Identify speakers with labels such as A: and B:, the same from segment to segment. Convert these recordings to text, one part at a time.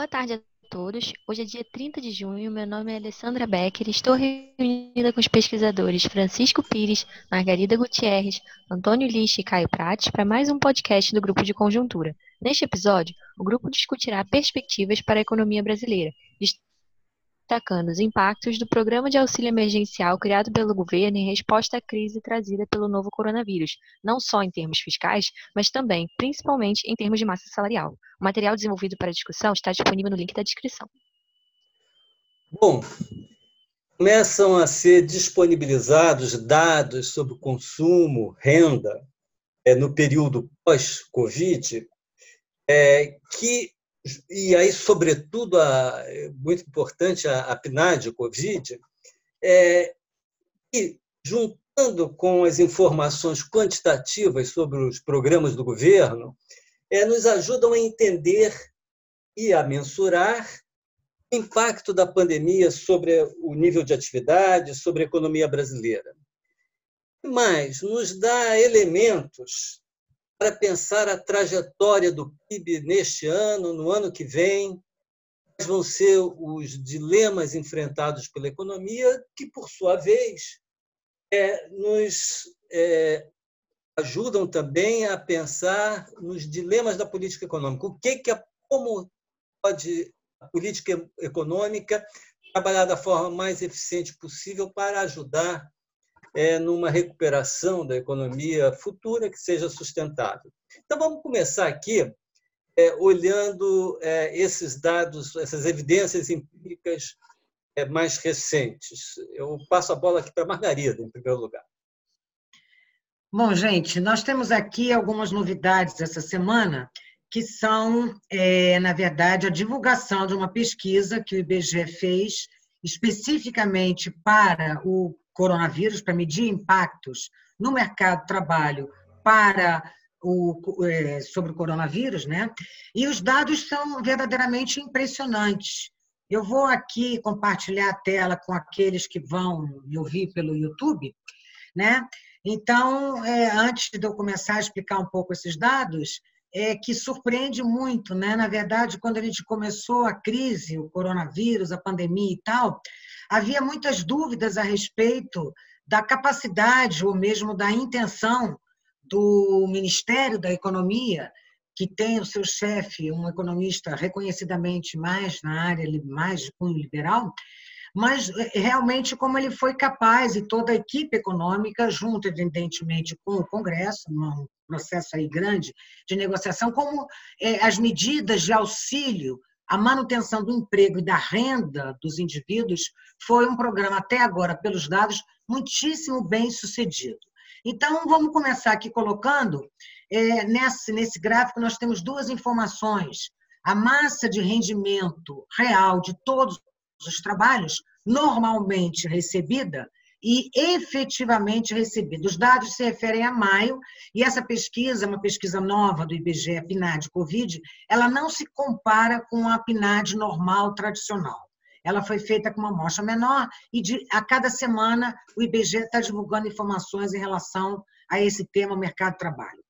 A: Boa tarde a todos. Hoje é dia 30 de junho. Meu nome é Alessandra Becker estou reunida com os pesquisadores Francisco Pires, Margarida Gutierrez, Antônio Lixe e Caio Prates para mais um podcast do Grupo de Conjuntura. Neste episódio, o grupo discutirá perspectivas para a economia brasileira, destacando os impactos do programa de auxílio emergencial criado pelo governo em resposta à crise trazida pelo novo coronavírus, não só em termos fiscais, mas também, principalmente, em termos de massa salarial. O material desenvolvido para a discussão está disponível no link da descrição.
B: Bom, começam a ser disponibilizados dados sobre consumo, renda, é, no período pós-Covid, é, que e aí, sobretudo, a, muito importante, a, a PNAD, Covid, é, e juntando com as informações quantitativas sobre os programas do governo, é, nos ajudam a entender e a mensurar o impacto da pandemia sobre o nível de atividade, sobre a economia brasileira. Mas nos dá elementos para pensar a trajetória do PIB neste ano, no ano que vem, quais vão ser os dilemas enfrentados pela economia, que, por sua vez, é, nos é, ajudam também a pensar nos dilemas da política econômica. O que, que a, como pode a política econômica trabalhar da forma mais eficiente possível para ajudar é, numa recuperação da economia futura que seja sustentável. Então, vamos começar aqui é, olhando é, esses dados, essas evidências empíricas é, mais recentes. Eu passo a bola aqui para a Margarida, em primeiro lugar.
C: Bom, gente, nós temos aqui algumas novidades essa semana, que são, é, na verdade, a divulgação de uma pesquisa que o IBGE fez especificamente para o coronavírus, para medir impactos no mercado de trabalho para o, é, sobre o coronavírus, né? E os dados são verdadeiramente impressionantes. Eu vou aqui compartilhar a tela com aqueles que vão me ouvir pelo YouTube, né? Então, é, antes de eu começar a explicar um pouco esses dados, é que surpreende muito, né? Na verdade, quando a gente começou a crise, o coronavírus, a pandemia e tal, havia muitas dúvidas a respeito da capacidade ou mesmo da intenção do Ministério da Economia, que tem o seu chefe, um economista reconhecidamente mais na área mais cunho liberal, mas eh, realmente como ele foi capaz e toda a equipe econômica, junto evidentemente com o Congresso, um processo aí grande de negociação, como eh, as medidas de auxílio a manutenção do emprego e da renda dos indivíduos foi um programa, até agora, pelos dados, muitíssimo bem sucedido. Então, vamos começar aqui colocando, é, nesse, nesse gráfico, nós temos duas informações. A massa de rendimento real de todos os trabalhos, normalmente recebida, e efetivamente recebidos. Os dados se referem a maio, e essa pesquisa, uma pesquisa nova do IBGE PNAD Covid, ela não se compara com a PNAD normal tradicional. Ela foi feita com uma amostra menor e de, a cada semana o IBGE está divulgando informações em relação a esse tema, mercado de trabalho.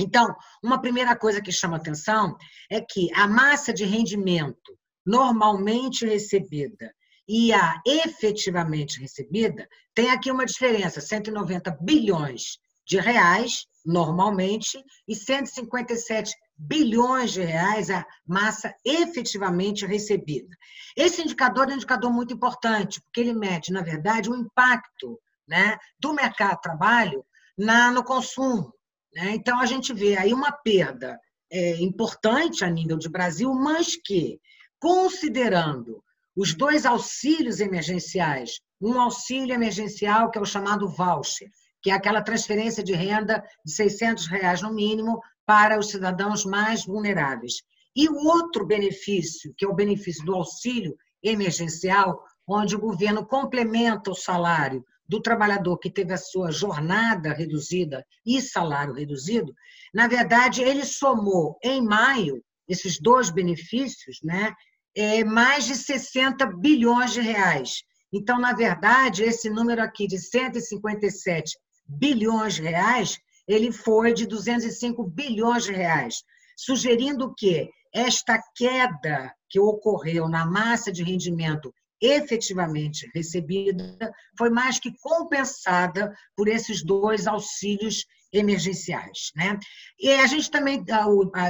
C: Então, uma primeira coisa que chama atenção é que a massa de rendimento normalmente recebida e a efetivamente recebida, tem aqui uma diferença: 190 bilhões de reais, normalmente, e 157 bilhões de reais a massa efetivamente recebida. Esse indicador é um indicador muito importante, porque ele mede, na verdade, o impacto né, do mercado de trabalho na, no consumo. Né? Então, a gente vê aí uma perda é, importante a nível de Brasil, mas que, considerando os dois auxílios emergenciais, um auxílio emergencial que é o chamado voucher, que é aquela transferência de renda de 600 reais no mínimo para os cidadãos mais vulneráveis. E o outro benefício, que é o benefício do auxílio emergencial, onde o governo complementa o salário do trabalhador que teve a sua jornada reduzida e salário reduzido, na verdade, ele somou em maio esses dois benefícios, né, é, mais de 60 bilhões de reais. Então, na verdade, esse número aqui de 157 bilhões de reais, ele foi de 205 bilhões de reais, sugerindo que esta queda que ocorreu na massa de rendimento efetivamente recebida foi mais que compensada por esses dois auxílios emergenciais. Né? E a gente também,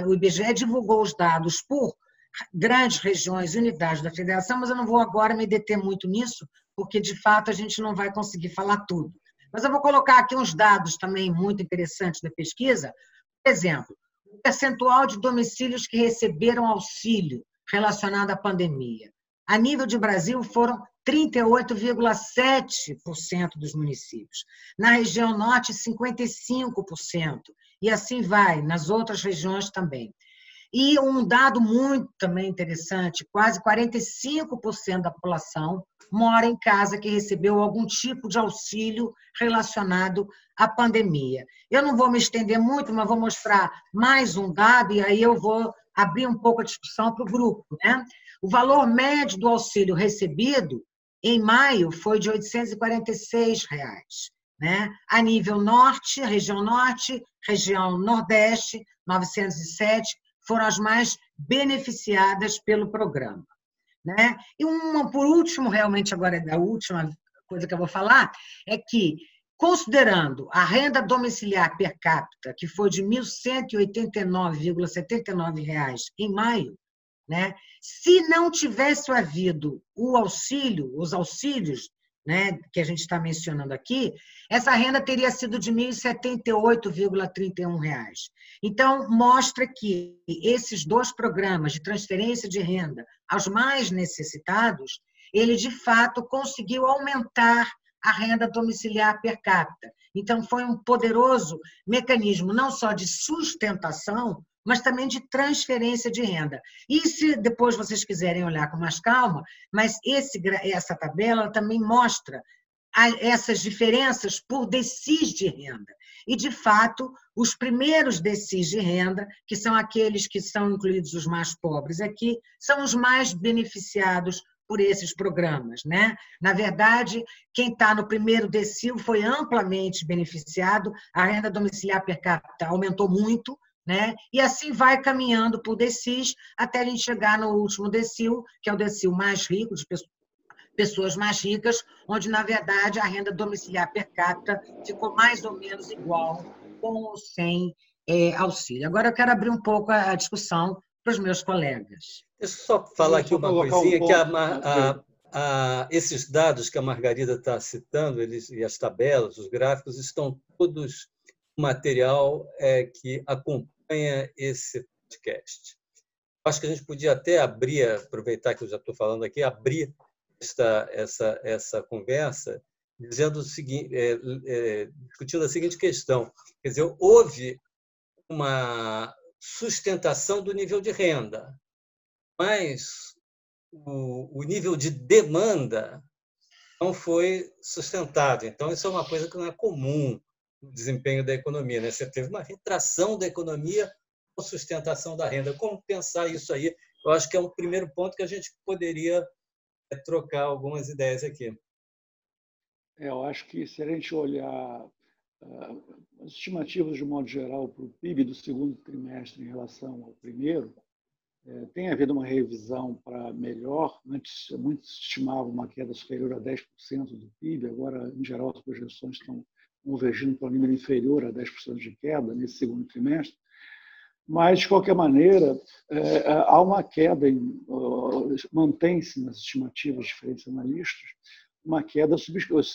C: o IBGE divulgou os dados por grandes regiões, unidades da federação, mas eu não vou agora me deter muito nisso, porque de fato a gente não vai conseguir falar tudo. Mas eu vou colocar aqui uns dados também muito interessantes da pesquisa. Por exemplo, o percentual de domicílios que receberam auxílio relacionado à pandemia. A nível de Brasil, foram 38,7% dos municípios. Na região norte, 55%. E assim vai, nas outras regiões também. E um dado muito também interessante: quase 45% da população mora em casa que recebeu algum tipo de auxílio relacionado à pandemia. Eu não vou me estender muito, mas vou mostrar mais um dado, e aí eu vou abrir um pouco a discussão para o grupo. Né? O valor médio do auxílio recebido em maio foi de 846 reais, né? A nível norte, região norte, região nordeste, 907, foram as mais beneficiadas pelo programa. Né? E uma, por último, realmente agora a última coisa que eu vou falar, é que, considerando a renda domiciliar per capita, que foi de R$ 1.189,79 em maio, né? Se não tivesse havido o auxílio, os auxílios né, que a gente está mencionando aqui, essa renda teria sido de R$ 1.078,31. Então, mostra que esses dois programas de transferência de renda aos mais necessitados, ele de fato conseguiu aumentar a renda domiciliar per capita. Então, foi um poderoso mecanismo não só de sustentação, mas também de transferência de renda. E se depois vocês quiserem olhar com mais calma, mas esse, essa tabela também mostra essas diferenças por decis de renda. E, de fato, os primeiros decis de renda, que são aqueles que são incluídos os mais pobres aqui, são os mais beneficiados por esses programas. Né? Na verdade, quem está no primeiro decil foi amplamente beneficiado, a renda domiciliar per capita aumentou muito, né? E assim vai caminhando por DECIS até a gente chegar no último decil, que é o decil mais rico, de pessoas mais ricas, onde, na verdade, a renda domiciliar per capita ficou mais ou menos igual com ou sem é, auxílio. Agora eu quero abrir um pouco a discussão para os meus colegas.
B: Deixa eu só falar aqui uma coisinha, um que a, a, a, esses dados que a Margarida está citando, eles, e as tabelas, os gráficos, estão todos material é, que acompanha esse podcast. Acho que a gente podia até abrir, aproveitar que eu já estou falando aqui, abrir esta, essa, essa conversa dizendo o seguinte, é, é, discutindo a seguinte questão. Quer dizer, houve uma sustentação do nível de renda, mas o, o nível de demanda não foi sustentado. Então, isso é uma coisa que não é comum o desempenho da economia. Né? Você teve uma retração da economia com sustentação da renda. Como pensar isso aí? Eu acho que é um primeiro ponto que a gente poderia é, trocar algumas ideias aqui.
D: É, eu acho que se a gente olhar uh, as estimativas de modo geral para o PIB do segundo trimestre em relação ao primeiro, tem havido uma revisão para melhor. Antes, muitos estimavam uma queda superior a 10% do PIB, agora, em geral, as projeções estão convergindo para um nível inferior a 10% de queda nesse segundo trimestre. Mas, de qualquer maneira, é, é, há uma queda, mantém-se nas estimativas de diferentes analistas, uma queda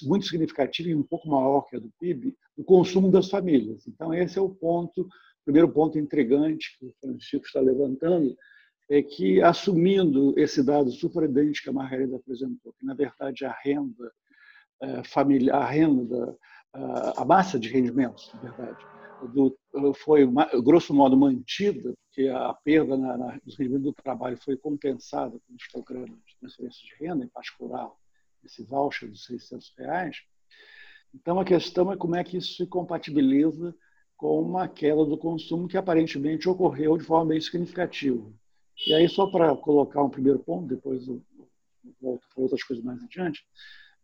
D: muito significativa e um pouco maior que a do PIB, do consumo das famílias. Então, esse é o ponto, o primeiro ponto intrigante que o Francisco está levantando, é que, assumindo esse dado surpreendente que a Margarida apresentou, que, na verdade, a renda é, familiar, a renda a massa de rendimentos, na verdade, do, foi, grosso modo, mantida, porque a perda na, na, do trabalho foi compensada pelos programas de transferência de renda, em particular esse voucher dos 600 reais. Então, a questão é como é que isso se compatibiliza com uma queda do consumo que aparentemente ocorreu de forma bem significativa. E aí, só para colocar um primeiro ponto, depois eu volto para outras coisas mais adiante,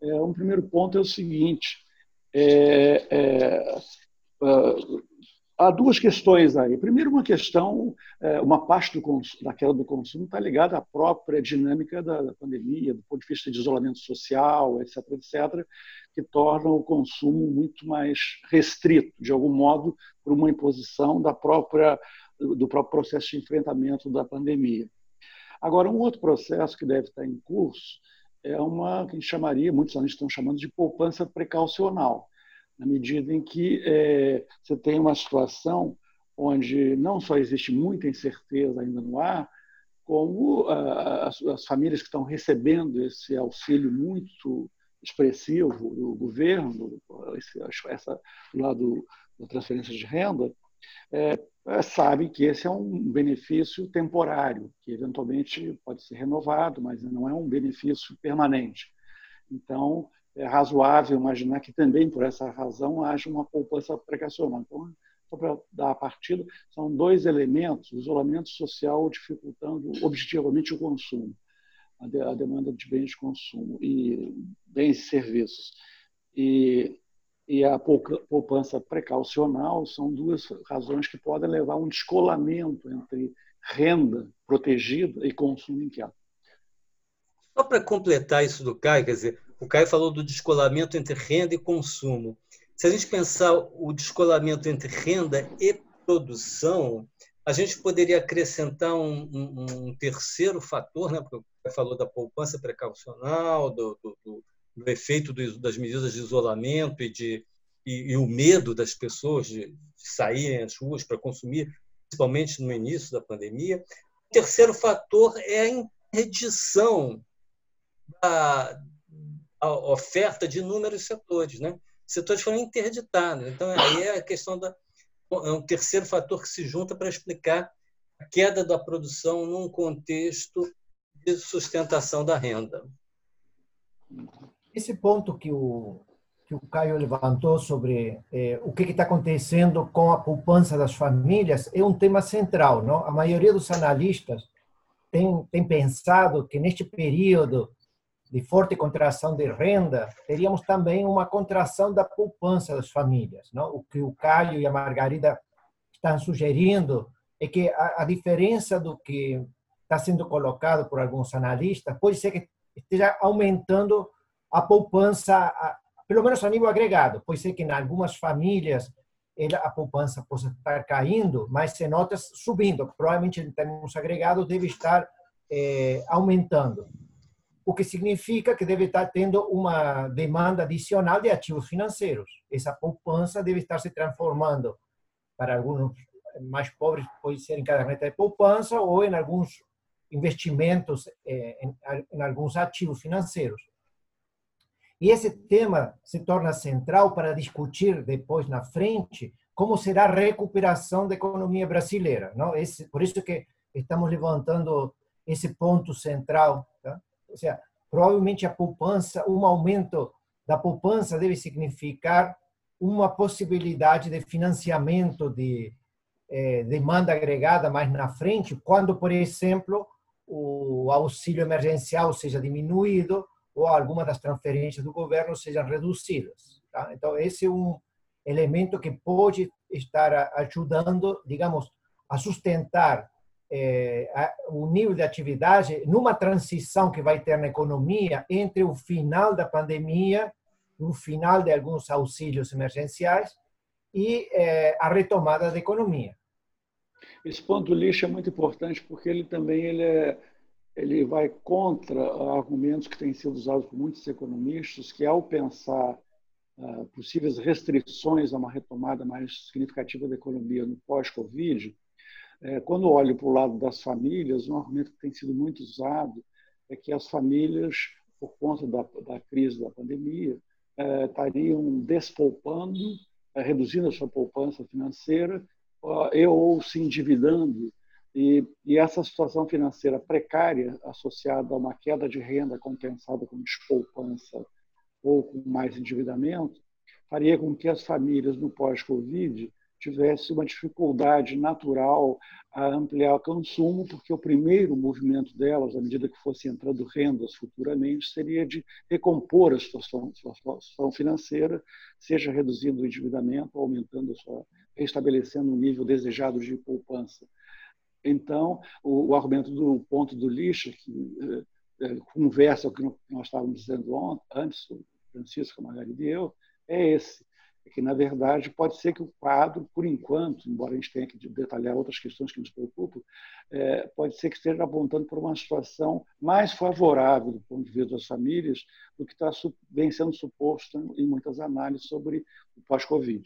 D: é, um primeiro ponto é o seguinte, é, é, há duas questões aí. Primeiro, uma questão, é, uma parte do da queda do consumo está ligada à própria dinâmica da, pandemia, do ponto de vista de isolamento social, etc., etc., que torna o consumo muito mais restrito, de algum modo, por uma imposição da própria, do próprio processo de enfrentamento da pandemia. Agora, um outro processo que deve estar em curso é uma que a gente chamaria, muitos anos estão chamando de poupança precaucional na medida em que é, você tem uma situação onde não só existe muita incerteza ainda no ar, como ah, as, as, famílias que estão recebendo esse auxílio muito expressivo do governo, esse, essa, do da transferência de renda, é, é, sabem que esse é um benefício temporário, que eventualmente pode ser renovado, mas não é um benefício permanente. Então, é razoável imaginar que também, por essa razão, haja uma poupança precacional. Então, só para dar a partida, são dois elementos: o isolamento social dificultando objetivamente o consumo, a demanda de bens de consumo e bens e serviços. E, e a poupança precaucional são duas razões que podem levar a um descolamento entre renda protegida e consumo inquieto.
B: Só para completar isso do Caio, quer dizer, o Caio falou do descolamento entre renda e consumo. Se a gente pensar o descolamento entre renda e produção, a gente poderia acrescentar um, um, um terceiro fator, né? porque o Caio falou da poupança precaucional, do, do, do efeito do, das medidas de isolamento e, de, e, e o medo das pessoas de, de saírem às ruas para consumir, principalmente no início da pandemia. O terceiro fator é a interdição da, oferta de inúmeros setores. Né? Setores foram interditados. Então, aí é a questão da. É um terceiro fator que se junta para explicar a queda da produção num contexto de sustentação da renda.
E: Esse ponto que o, que o Caio levantou sobre eh, o que está acontecendo com a poupança das famílias é um tema central. Não? A maioria dos analistas tem, tem pensado que neste período de forte contração de renda, teríamos também uma contração da poupança das famílias. Não? O que o Caio e a Margarida estão sugerindo é que a, a diferença do que está sendo colocado por alguns analistas pode ser que esteja aumentando a poupança, pelo menos a nível agregado. Pode ser que em algumas famílias a poupança possa estar caindo, mas em outras subindo. Provavelmente em termos agregados deve estar eh, aumentando o que significa que deve estar tendo uma demanda adicional de ativos financeiros. Essa poupança deve estar se transformando para alguns mais pobres pode ser em caderneta de poupança ou em alguns investimentos eh, em alguns ativos financeiros. E esse tema se torna central para discutir depois na frente como será a recuperação da economia brasileira. Não? Esse, por isso que estamos levantando esse ponto central. Tá? ou seja, provavelmente a poupança, um aumento da poupança deve significar uma possibilidade de financiamento de eh, demanda agregada mais na frente, quando, por exemplo, o auxílio emergencial seja diminuído ou alguma das transferências do governo sejam reduzidas. Tá? Então, esse é um elemento que pode estar ajudando, digamos, a sustentar é, o nível de atividade numa transição que vai ter na economia entre o final da pandemia, o final de alguns auxílios emergenciais e é, a retomada da economia.
D: Esse ponto do lixo é muito importante porque ele também ele, é, ele vai contra argumentos que têm sido usados por muitos economistas, que ao pensar uh, possíveis restrições a uma retomada mais significativa da economia no pós-Covid, é, quando olho para o lado das famílias, um argumento que tem sido muito usado é que as famílias, por conta da, da crise da pandemia, é, estariam despoupando, é, reduzindo a sua poupança financeira ou se endividando. E, e, essa situação financeira precária, associada a uma queda de renda compensada com despoupança ou com mais endividamento, faria com que as famílias no pós-Covid tivesse uma dificuldade natural a ampliar o consumo, porque o primeiro movimento delas, à medida que fosse entrando rendas futuramente, seria de recompor a situação, a situação financeira, seja reduzindo o endividamento, aumentando sua estabelecendo um nível desejado de poupança. Então, o, o argumento do ponto do lixo, que é, conversa com o que nós estávamos dizendo antes, o Francisco, Margarida e eu, é esse. É que, na verdade, pode ser que o quadro, por enquanto, embora a gente tenha que detalhar outras questões que nos preocupam, é, pode ser que esteja apontando para uma situação mais favorável do ponto de vista das famílias do que está vem sendo suposto em muitas análises sobre o pós-Covid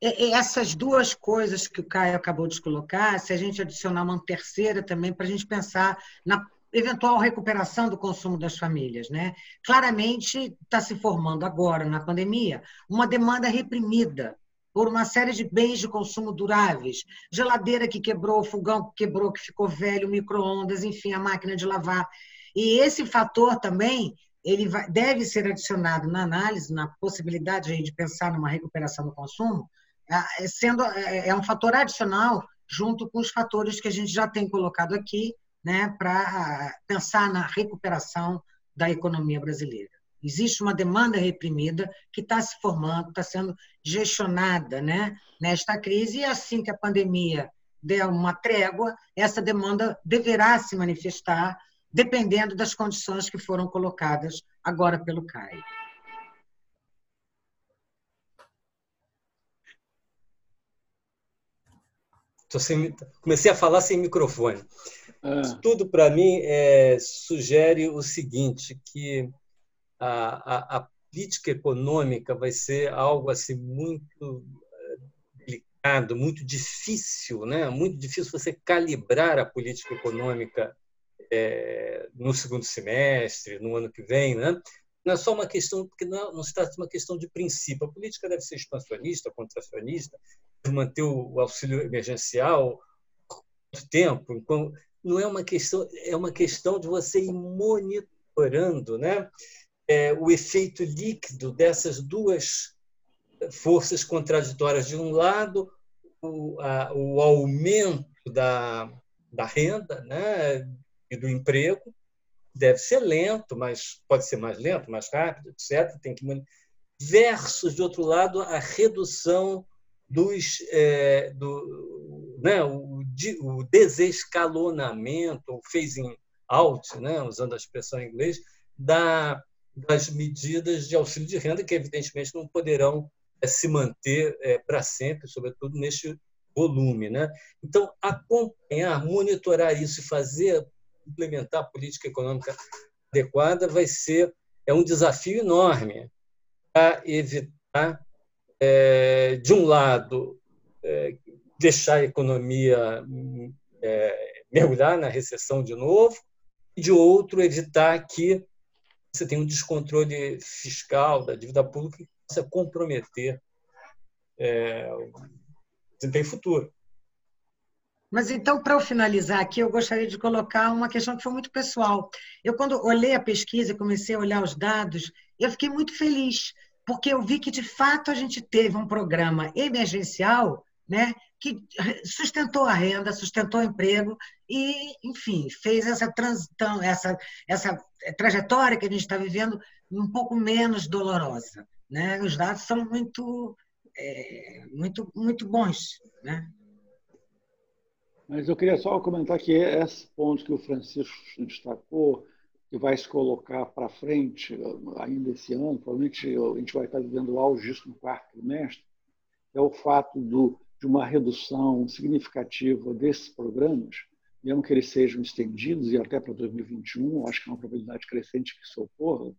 C: essas duas coisas que o Caio acabou de colocar, se a gente adicionar uma terceira também, para a gente pensar na eventual recuperação do consumo das famílias. Né? Claramente está se formando agora, na pandemia, uma demanda reprimida por uma série de bens de consumo duráveis. Geladeira que quebrou, fogão que quebrou, que ficou velho, micro-ondas, enfim, a máquina de lavar. E esse fator também ele vai, deve ser adicionado na análise, na possibilidade de pensar numa recuperação do consumo, sendo é, é um fator adicional junto com os fatores que a gente já tem colocado aqui, né, para pensar na recuperação da economia brasileira. Existe uma demanda reprimida que está se formando, está sendo gestionada né, nesta crise, e assim que a pandemia der uma trégua, essa demanda deverá se manifestar, dependendo das condições que foram colocadas agora pelo CAI.
B: Sem, comecei a falar sem microfone. Ah. Tudo, para mim, é, sugere o seguinte, que a, a, a, política econômica vai ser algo assim muito eh, delicado, muito difícil, né? muito difícil você calibrar a política econômica é, no segundo semestre, no ano que vem, né? não é só uma questão, porque não, não se trata de uma questão de princípio. A política deve ser expansionista, contracionista, manter o auxílio emergencial muito tempo. Não é uma questão, é uma questão de você ir monitorando, né? É, o efeito líquido dessas duas forças contraditórias. De um lado, o, a, o aumento da, da renda né, e do emprego, deve ser lento, mas pode ser mais lento, mais rápido, etc. Tem que versus de outro lado a redução dos é, do, né, o, o desescalonamento, o phasing out, né, usando a expressão em inglês, da, das medidas de auxílio de renda que evidentemente não poderão é, se manter é, para sempre, sobretudo neste volume, né? Então acompanhar, monitorar isso e fazer implementar a política econômica adequada vai ser é um desafio enorme para evitar, é, de um lado, é, deixar a economia é, mergulhar na recessão de novo, e de outro, evitar que você tenha um descontrole fiscal da dívida pública que possa comprometer é, o desempenho futuro.
C: Mas então, para eu finalizar aqui, eu gostaria de colocar uma questão que foi muito pessoal. Eu, quando olhei a pesquisa, comecei a olhar os dados, eu fiquei muito feliz, porque eu vi que, de fato, a gente teve um programa emergencial né, que sustentou a renda, sustentou o emprego e, enfim, fez essa, transição, essa, essa trajetória que a gente está vivendo um pouco menos dolorosa. Né? Os dados são muito, é, muito, muito bons. Né?
D: Mas eu queria só comentar que esse ponto que o Francisco destacou, que vai se colocar para frente ainda esse ano, provavelmente a gente vai estar vivendo o auge disso no quarto trimestre, é o fato do, de uma redução significativa desses programas, mesmo que eles sejam estendidos e até para 2021, acho que é uma probabilidade crescente que isso ocorra,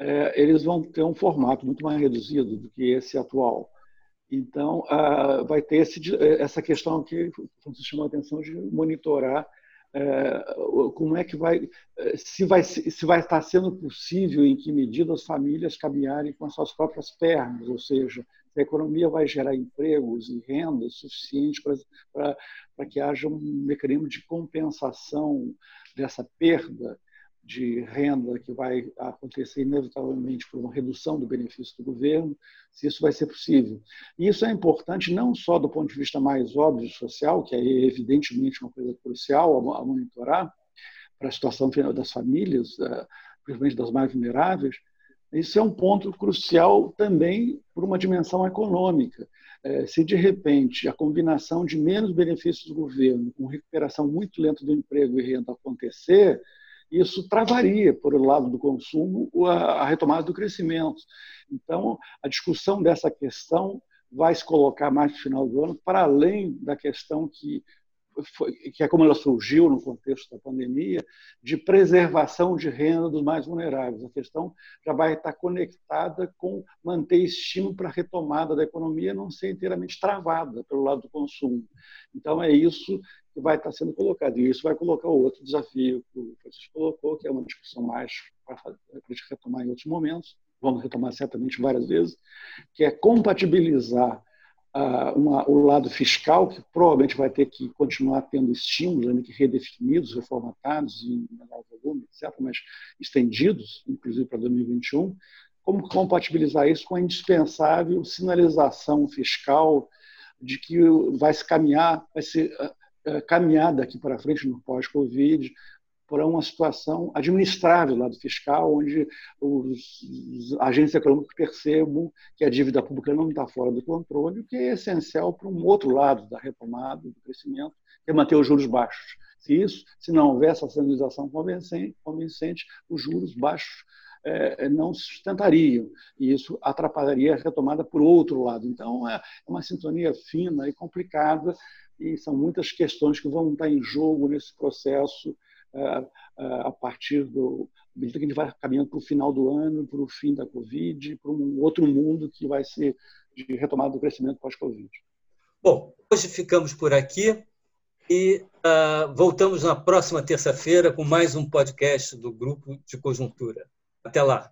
D: é, eles vão ter um formato muito mais reduzido do que esse atual. Então, ah, vai ter esse, essa questão que você chamou a atenção de monitorar é, como é que vai se, vai se vai estar sendo possível em que medida as famílias caminharem com as suas próprias pernas, ou seja, se a economia vai gerar empregos e rendas suficientes para que haja um mecanismo de compensação dessa perda de renda que vai acontecer inevitavelmente por uma redução do benefício do governo, se isso vai ser possível. E isso é importante não só do ponto de vista mais óbvio social, que é evidentemente uma coisa crucial a monitorar para a situação das famílias, eh, principalmente das mais vulneráveis, isso é um ponto crucial também por uma dimensão econômica. é, se de repente a combinação de menos benefícios do governo com recuperação muito lenta do emprego e renda acontecer, isso travaria, por o lado do consumo, a retomada do crescimento. Então, a discussão dessa questão vai se colocar mais no final do ano, para além da questão que foi, que é como ela surgiu no contexto da pandemia, de preservação de renda dos mais vulneráveis. A questão já vai estar conectada com manter estímulo para a retomada da economia não ser inteiramente travada pelo lado do consumo. Então, é isso que vai estar sendo colocado. E isso vai colocar outro desafio que o Francisco colocou, que é uma discussão mais para retomar em outros momentos, vamos retomar certamente várias vezes, que é compatibilizar uma, o lado fiscal, que provavelmente vai ter que continuar tendo estímulos, ainda que redefinidos, reformatados em menor volume, etc., mas estendidos, inclusive para 2021, como compatibilizar isso com a indispensável sinalização fiscal de que vai se caminhar, vai ser caminhar daqui para frente no pós-Covid para uma situação administrável do fiscal, onde os agentes econômicos percebam que a dívida pública não está fora do controle, o que é essencial para um outro lado da retomada, do crescimento, que é manter os juros baixos. Se isso, se não houver essa sinalização convincente, os juros baixos é, não se sustentariam e isso atrapalharia a retomada por outro lado. Então, é uma sintonia fina e complicada e são muitas questões que vão estar em jogo nesse processo é, é, a partir do medida que a gente vai caminhando para o final do ano, para o fim da Covid, para um outro mundo que vai ser de retomada do crescimento pós-Covid.
B: Bom, hoje ficamos por aqui e uh, voltamos na próxima terça-feira com mais um podcast do Grupo de Conjuntura. Até lá!